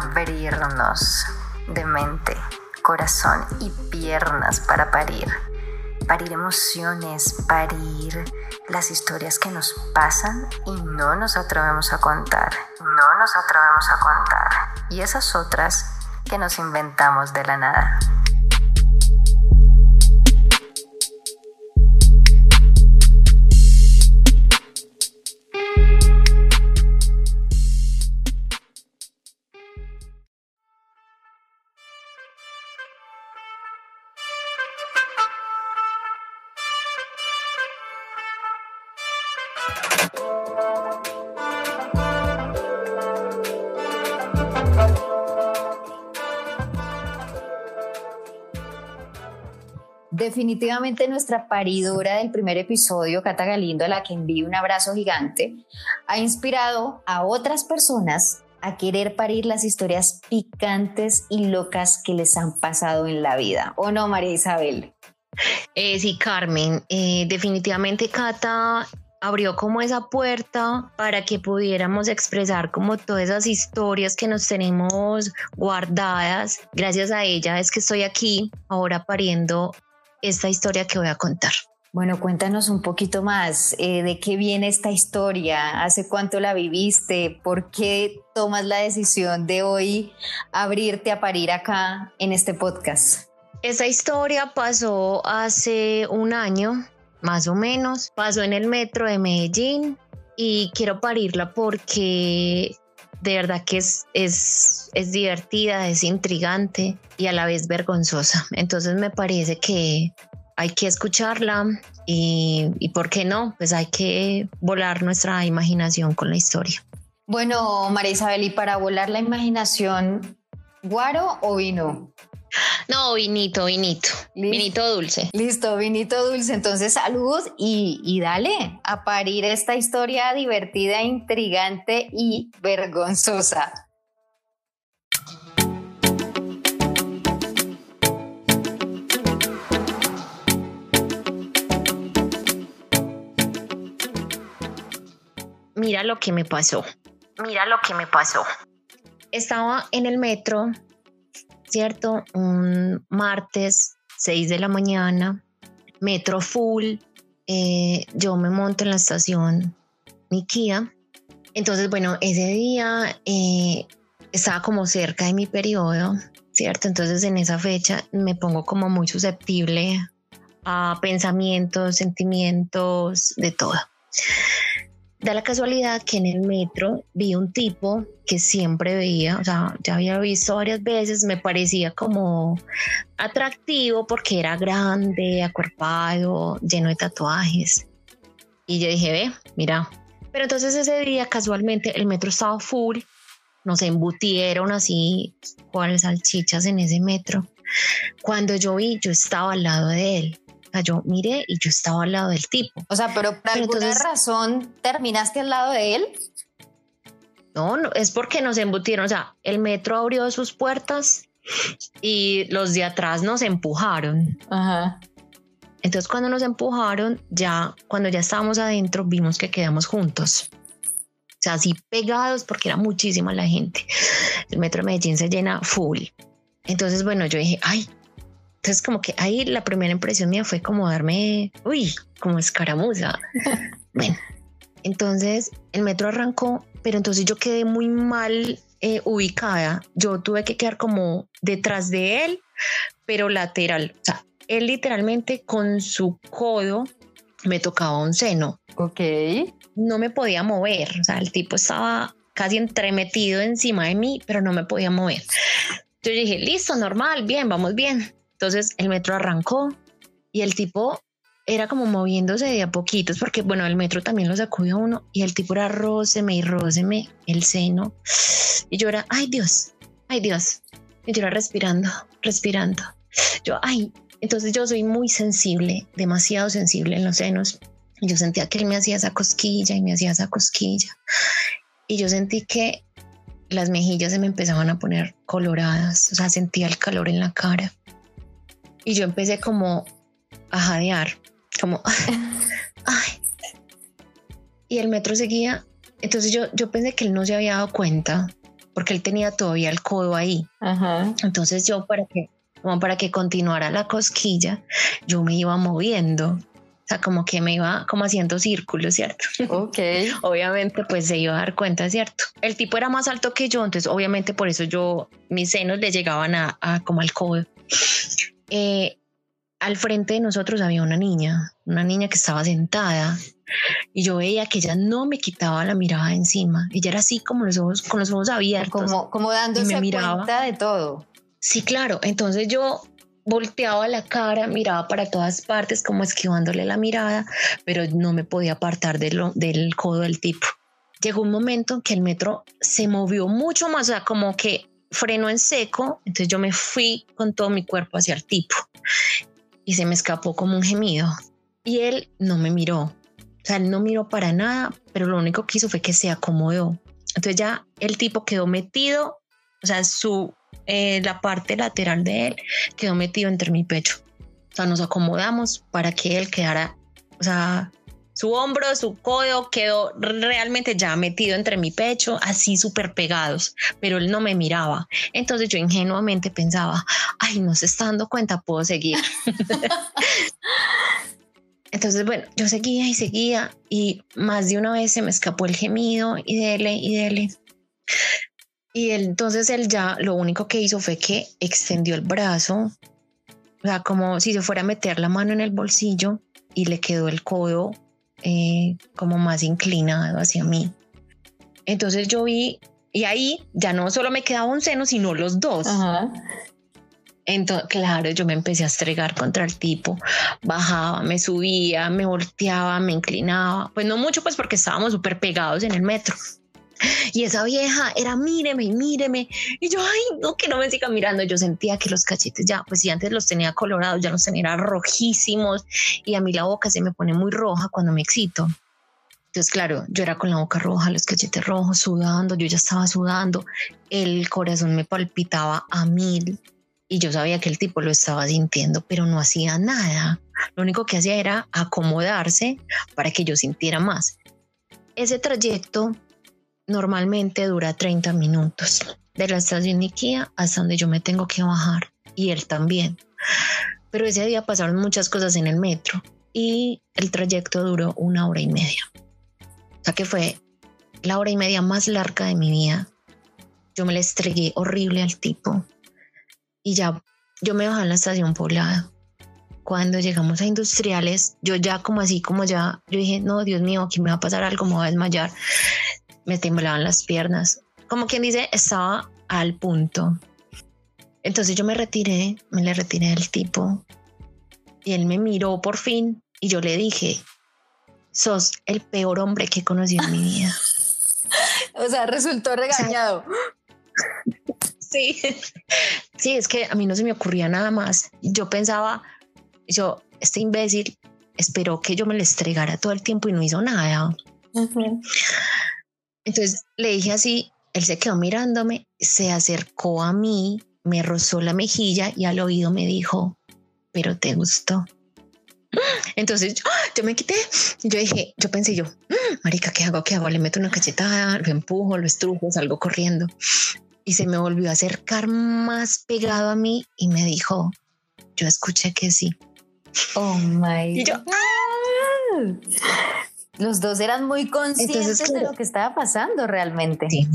abrirnos de mente, corazón y piernas para parir. Parir emociones, parir las historias que nos pasan y no nos atrevemos a contar. No nos atrevemos a contar. Y esas otras que nos inventamos de la nada. Definitivamente nuestra paridora del primer episodio, Cata Galindo, a la que envío un abrazo gigante, ha inspirado a otras personas a querer parir las historias picantes y locas que les han pasado en la vida. ¿O no, María Isabel? Eh, sí, Carmen, eh, definitivamente Cata abrió como esa puerta para que pudiéramos expresar como todas esas historias que nos tenemos guardadas. Gracias a ella es que estoy aquí ahora pariendo esta historia que voy a contar. Bueno, cuéntanos un poquito más eh, de qué viene esta historia, hace cuánto la viviste, por qué tomas la decisión de hoy abrirte a parir acá en este podcast. Esa historia pasó hace un año, más o menos, pasó en el metro de Medellín y quiero parirla porque de verdad que es, es, es divertida, es intrigante y a la vez vergonzosa. Entonces me parece que hay que escucharla y, y por qué no, pues hay que volar nuestra imaginación con la historia. Bueno, María Isabel, y para volar la imaginación, ¿guaro o vino? No, vinito, vinito. Vinito dulce. Listo, vinito dulce. Entonces, salud y, y dale a parir esta historia divertida, intrigante y vergonzosa. Mira lo que me pasó. Mira lo que me pasó. Estaba en el metro ¿cierto? Un martes, 6 de la mañana, metro full, eh, yo me monto en la estación Nikia. Entonces, bueno, ese día eh, estaba como cerca de mi periodo, ¿cierto? Entonces en esa fecha me pongo como muy susceptible a pensamientos, sentimientos, de todo. Da la casualidad que en el metro vi un tipo que siempre veía, o sea, ya había visto varias veces, me parecía como atractivo porque era grande, acuerpado, lleno de tatuajes. Y yo dije, ve, mira. Pero entonces ese día casualmente el metro estaba full, nos embutieron así cual salchichas en ese metro. Cuando yo vi, yo estaba al lado de él yo miré y yo estaba al lado del tipo. O sea, pero por alguna razón terminaste al lado de él. No, no, es porque nos embutieron. O sea, el metro abrió sus puertas y los de atrás nos empujaron. Ajá. Entonces, cuando nos empujaron, ya cuando ya estábamos adentro, vimos que quedamos juntos. O sea, así pegados porque era muchísima la gente. El metro de Medellín se llena full. Entonces, bueno, yo dije, ay, entonces como que ahí la primera impresión mía fue como darme, uy, como escaramuza. bueno, entonces el metro arrancó, pero entonces yo quedé muy mal eh, ubicada. Yo tuve que quedar como detrás de él, pero lateral. O sea, él literalmente con su codo me tocaba un seno. Ok. No me podía mover. O sea, el tipo estaba casi entremetido encima de mí, pero no me podía mover. Yo dije, listo, normal, bien, vamos bien. Entonces el metro arrancó y el tipo era como moviéndose de a poquitos, porque bueno, el metro también lo sacudió uno y el tipo era róseme y róseme el seno. Y yo era, ay Dios, ay Dios. Y yo era respirando, respirando. Yo, ay, entonces yo soy muy sensible, demasiado sensible en los senos. Y yo sentía que él me hacía esa cosquilla y me hacía esa cosquilla. Y yo sentí que las mejillas se me empezaban a poner coloradas, o sea, sentía el calor en la cara y yo empecé como a jadear, como, ay. Y el metro seguía. Entonces yo, yo pensé que él no se había dado cuenta porque él tenía todavía el codo ahí. Entonces yo para que, para que continuara la cosquilla, yo me iba moviendo. O sea, como que me iba como haciendo círculos, ¿cierto? Ok. obviamente, pues se iba a dar cuenta, ¿cierto? El tipo era más alto que yo, entonces obviamente por eso yo, mis senos le llegaban a, a como al codo. Eh, al frente de nosotros había una niña, una niña que estaba sentada y yo veía que ella no me quitaba la mirada encima. Ella era así como los ojos, con los ojos abiertos. Como, como dándose cuenta de todo. Sí, claro. Entonces yo volteaba la cara, miraba para todas partes, como esquivándole la mirada, pero no me podía apartar de lo, del codo del tipo. Llegó un momento en que el metro se movió mucho más, o sea, como que frenó en seco, entonces yo me fui con todo mi cuerpo hacia el tipo y se me escapó como un gemido. Y él no me miró, o sea, él no miró para nada, pero lo único que hizo fue que se acomodó. Entonces ya el tipo quedó metido, o sea, su, eh, la parte lateral de él quedó metido entre mi pecho. O sea, nos acomodamos para que él quedara, o sea, su hombro, su codo quedó realmente ya metido entre mi pecho, así súper pegados, pero él no me miraba. Entonces yo ingenuamente pensaba, ay, no se está dando cuenta, puedo seguir. Entonces, bueno, yo seguía y seguía y más de una vez se me escapó el gemido y dele y dele. Y entonces él ya lo único que hizo fue que extendió el brazo, o sea, como si se fuera a meter la mano en el bolsillo y le quedó el codo eh, como más inclinado hacia mí. Entonces yo vi, y ahí ya no solo me quedaba un seno, sino los dos. Entonces, claro, yo me empecé a estregar contra el tipo, bajaba, me subía, me volteaba, me inclinaba, pues no mucho, pues porque estábamos súper pegados en el metro. Y esa vieja era míreme y míreme. Y yo, ay, no, que no me siga mirando. Yo sentía que los cachetes ya, pues si antes los tenía colorados, ya los tenía rojísimos. Y a mí la boca se me pone muy roja cuando me excito. Entonces, claro, yo era con la boca roja, los cachetes rojos, sudando, yo ya estaba sudando, el corazón me palpitaba a mil y yo sabía que el tipo lo estaba sintiendo, pero no hacía nada. Lo único que hacía era acomodarse para que yo sintiera más. Ese trayecto normalmente dura 30 minutos de la estación Ikea hasta donde yo me tengo que bajar y él también. Pero ese día pasaron muchas cosas en el metro y el trayecto duró una hora y media. O sea que fue la hora y media más larga de mi vida. Yo me le estregué horrible al tipo y ya yo me bajé en la estación poblada. Cuando llegamos a industriales, yo ya como así, como ya, yo dije, no, Dios mío, aquí me va a pasar algo, me va a desmayar me temblaban las piernas. Como quien dice, estaba al punto. Entonces yo me retiré, me le retiré del tipo y él me miró por fin y yo le dije, sos el peor hombre que he conocido en mi vida. o sea, resultó regañado. sí, sí, es que a mí no se me ocurría nada más. Yo pensaba, yo, este imbécil esperó que yo me le estregara todo el tiempo y no hizo nada. Entonces le dije así, él se quedó mirándome, se acercó a mí, me rozó la mejilla y al oído me dijo, pero te gustó. Entonces yo, me quité. Yo dije, yo pensé yo, marica, ¿qué hago? ¿Qué hago? Le meto una cachetada, lo empujo, lo estrujo, salgo corriendo. Y se me volvió a acercar más pegado a mí y me dijo, yo escuché que sí. Oh my. Y yo, ¡Ah! Los dos eran muy conscientes de lo que estaba pasando realmente. Sí.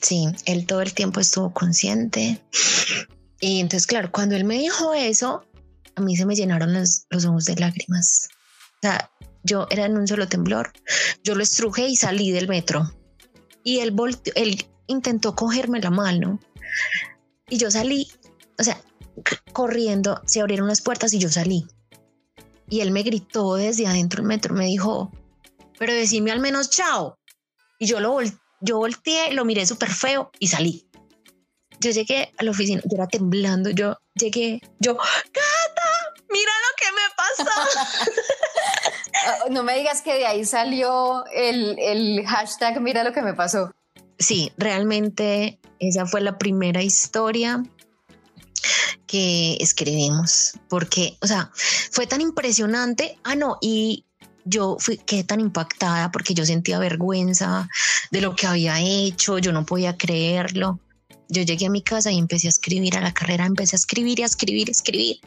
sí, él todo el tiempo estuvo consciente. Y entonces, claro, cuando él me dijo eso, a mí se me llenaron los, ojos de lágrimas. O sea, yo era en un solo temblor. Yo lo estrujé y salí del metro. Y él, él intentó cogerme la mano. Y yo salí, o sea, corriendo, se abrieron las puertas y yo salí. Y él me gritó desde adentro del metro, me dijo, pero decime al menos chao. Y yo lo yo volteé, lo miré súper feo y salí. Yo llegué a la oficina, yo era temblando, yo llegué, yo, Cata, mira lo que me pasó. Ah, no me digas que de ahí salió el, el hashtag, mira lo que me pasó. Sí, realmente esa fue la primera historia que escribimos, porque, o sea, fue tan impresionante. Ah, no, y yo fui, quedé tan impactada porque yo sentía vergüenza, de lo que había hecho, yo no podía creerlo. Yo llegué a mi casa y empecé a escribir a la carrera, empecé a escribir y a escribir, a escribir.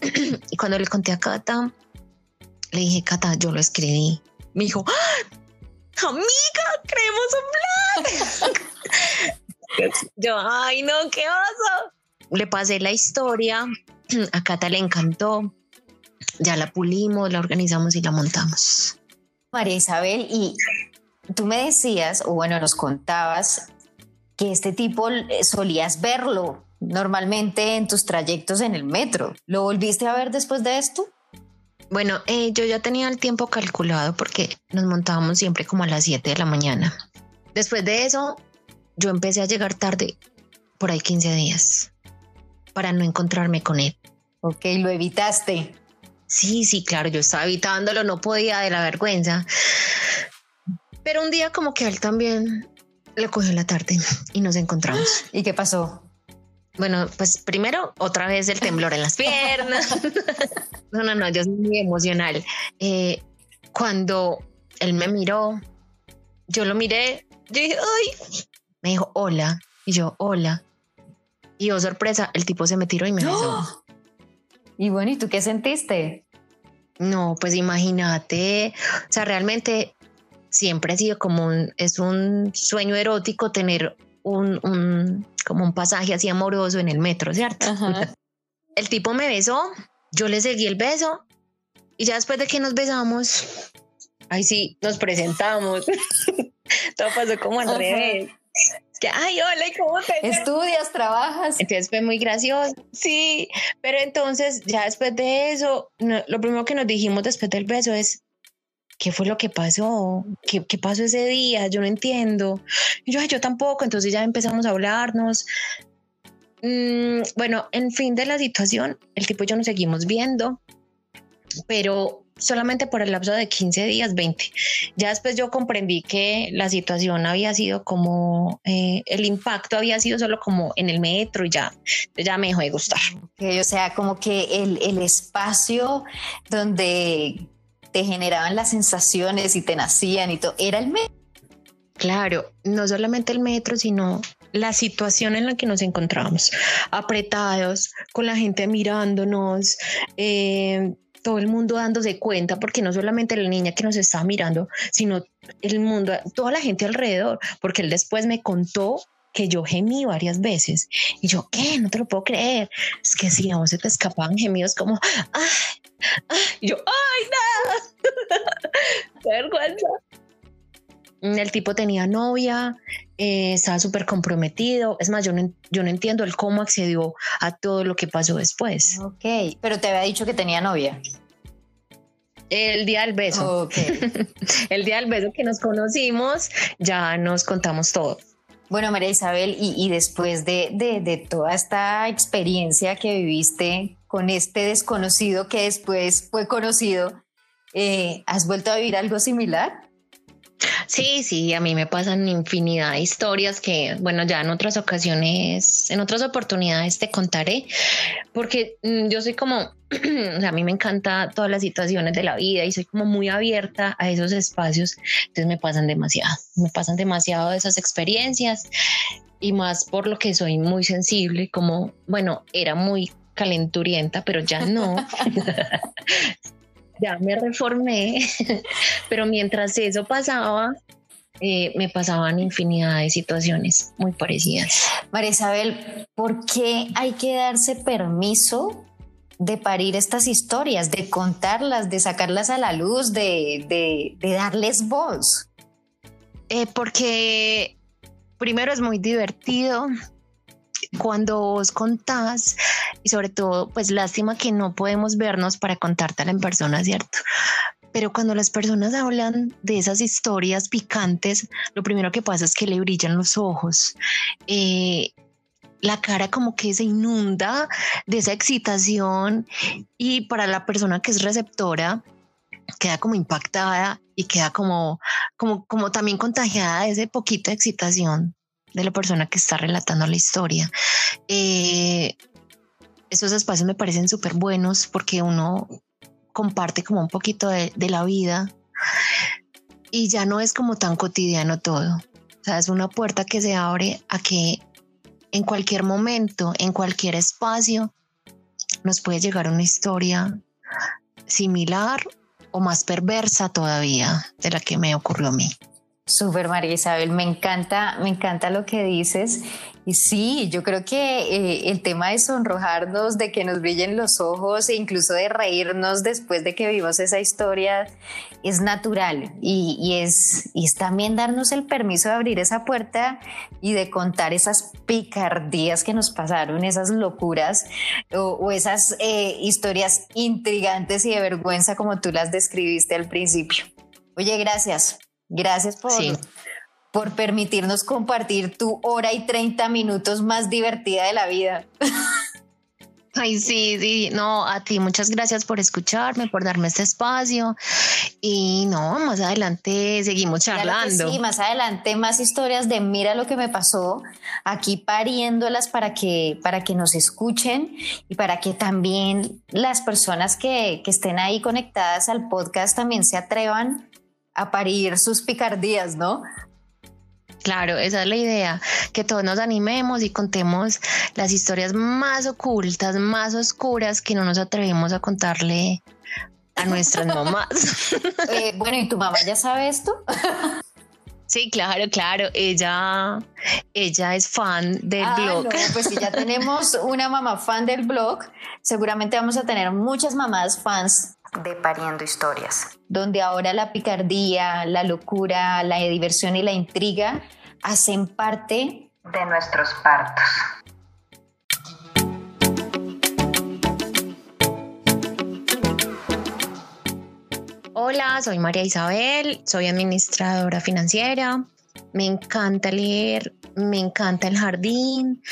y cuando le conté a Cata, le dije, Cata, yo lo escribí. Me dijo, ¡Ah! amiga, creemos un blog. yo, ay, no, qué oso. Le pasé la historia, a Cata le encantó, ya la pulimos, la organizamos y la montamos. María Isabel, y tú me decías, o bueno, nos contabas que este tipo eh, solías verlo normalmente en tus trayectos en el metro. ¿Lo volviste a ver después de esto? Bueno, eh, yo ya tenía el tiempo calculado porque nos montábamos siempre como a las 7 de la mañana. Después de eso, yo empecé a llegar tarde, por ahí 15 días, para no encontrarme con él. Ok, lo evitaste. Sí, sí, claro, yo estaba evitándolo, no podía de la vergüenza. Pero un día como que él también le cogió la tarde y nos encontramos. ¿Y qué pasó? Bueno, pues primero otra vez el temblor en las piernas. no, no, no, yo soy muy emocional. Eh, cuando él me miró, yo lo miré, yo dije, ay, me dijo, hola, y yo, hola. Y oh, sorpresa, el tipo se me tiró y me besó. Y bueno, ¿y tú qué sentiste? No, pues imagínate, o sea, realmente siempre ha sido como un, es un sueño erótico tener un, un como un pasaje así amoroso en el metro, ¿cierto? El tipo me besó, yo le seguí el beso y ya después de que nos besamos, ahí sí, nos presentamos. Todo pasó como al revés que, ay, hola, ¿cómo te Estudias, trabajas. Entonces fue muy gracioso, sí, pero entonces ya después de eso, lo primero que nos dijimos después del beso es, ¿qué fue lo que pasó? ¿Qué, qué pasó ese día? Yo no entiendo. Y yo, yo tampoco, entonces ya empezamos a hablarnos. Mm, bueno, en fin de la situación, el tipo y yo nos seguimos viendo, pero solamente por el lapso de 15 días, 20. Ya después yo comprendí que la situación había sido como, eh, el impacto había sido solo como en el metro y ya, ya me dejó de gustar. o sea, como que el, el espacio donde te generaban las sensaciones y te nacían y todo, era el metro. Claro, no solamente el metro, sino la situación en la que nos encontramos, apretados, con la gente mirándonos, eh, todo el mundo dándose cuenta, porque no solamente la niña que nos estaba mirando, sino el mundo, toda la gente alrededor, porque él después me contó que yo gemí varias veces y yo, ¿qué? No te lo puedo creer. Es que si a vos se te escapaban gemidos como, ¡ay! Y yo, ¡ay, no! vergüenza. El tipo tenía novia, eh, estaba súper comprometido. Es más, yo no, yo no entiendo el cómo accedió a todo lo que pasó después. Ok, pero te había dicho que tenía novia. El día del beso. el día del beso que nos conocimos, ya nos contamos todo. Bueno, María Isabel, y, después de, de, toda esta experiencia que viviste con este desconocido que después fue conocido, eh, ¿has vuelto a vivir algo similar? Sí, sí, a mí me pasan infinidad de historias que, bueno, ya en otras ocasiones, en otras oportunidades te contaré, porque mm, yo soy como, o sea, a mí me encanta todas las situaciones de la vida y soy como muy abierta a esos espacios, entonces me pasan demasiado, me pasan demasiado esas experiencias y más por lo que soy muy sensible, como, bueno, era muy calenturienta, pero ya no. ya me reformé, pero mientras eso pasaba, eh, me pasaban infinidad de situaciones muy parecidas. María Isabel, ¿por qué hay que darse permiso de parir estas historias, de contarlas, de sacarlas a la luz, de, darles voz? Eh, porque primero es muy divertido, cuando vos contás, y sobre todo, pues lástima que no podemos vernos para contártela en persona, ¿cierto? Pero cuando las personas hablan de esas historias picantes, lo primero que pasa es que le brillan los ojos. Eh, la cara como que se inunda de esa excitación y para la persona que es receptora queda como impactada y queda como, como, como también contagiada de ese poquito de excitación de la persona que está relatando la historia. Eh, esos espacios me parecen súper buenos porque uno comparte como un poquito de, la vida y ya no es como tan cotidiano todo. O sea, es una puerta que se abre a que en cualquier momento, en cualquier espacio, nos puede llegar una historia similar o más perversa todavía de la que me ocurrió a mí. Super María Isabel, me encanta, me encanta lo que dices. Y sí, yo creo que eh, el tema de sonrojarnos, de que nos brillen los ojos e incluso de reírnos después de que vivimos esa historia es natural y, es, también darnos el permiso de abrir esa puerta y de contar esas picardías que nos pasaron, esas locuras o, esas eh, historias intrigantes y de vergüenza como tú las describiste al principio. Oye, gracias. Gracias por, por permitirnos compartir tu hora y 30 minutos más divertida de la vida. Ay, sí, sí, no, a ti muchas gracias por escucharme, por darme este espacio. Y no, más adelante seguimos charlando. Sí, más adelante más historias de mira lo que me pasó, aquí pariéndolas para que, para que nos escuchen y para que también las personas que, que estén ahí conectadas al podcast también se atrevan a parir sus picardías, ¿no? Claro, esa es la idea, que todos nos animemos y contemos las historias más ocultas, más oscuras que no nos atrevemos a contarle a nuestras mamás. Eh, bueno, ¿y tu mamá ya sabe esto? Sí, claro, claro. Ella, ella es fan del ah, blog. pues si ya tenemos una mamá fan del blog, seguramente vamos a tener muchas mamás fans de Pariendo Historias. Donde ahora la picardía, la locura, la diversión y la intriga hacen parte de nuestros partos. Hola, soy María Isabel, soy administradora financiera. Me encanta leer, me encanta el jardín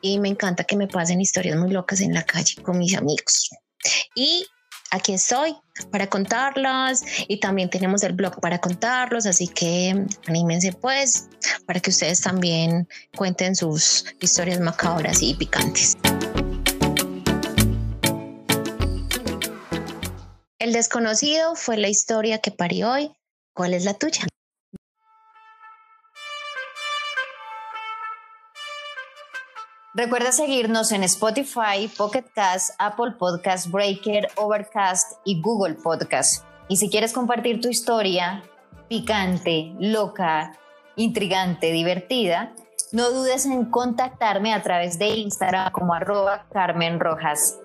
y me encanta que me pasen historias muy locas en la calle con mis amigos. Y aquí estoy para contarlas y también tenemos el blog para contarlos, así que anímense pues para que ustedes también cuenten sus historias macabras y picantes. El desconocido fue la historia que parió hoy. ¿Cuál es la tuya? Recuerda seguirnos en Spotify, Pocket Cast, Apple Podcast, Breaker, Overcast y Google Podcast. Y si quieres compartir tu historia picante, loca, intrigante, divertida, no dudes en contactarme a través de Instagram como arroba Carmen Rojas.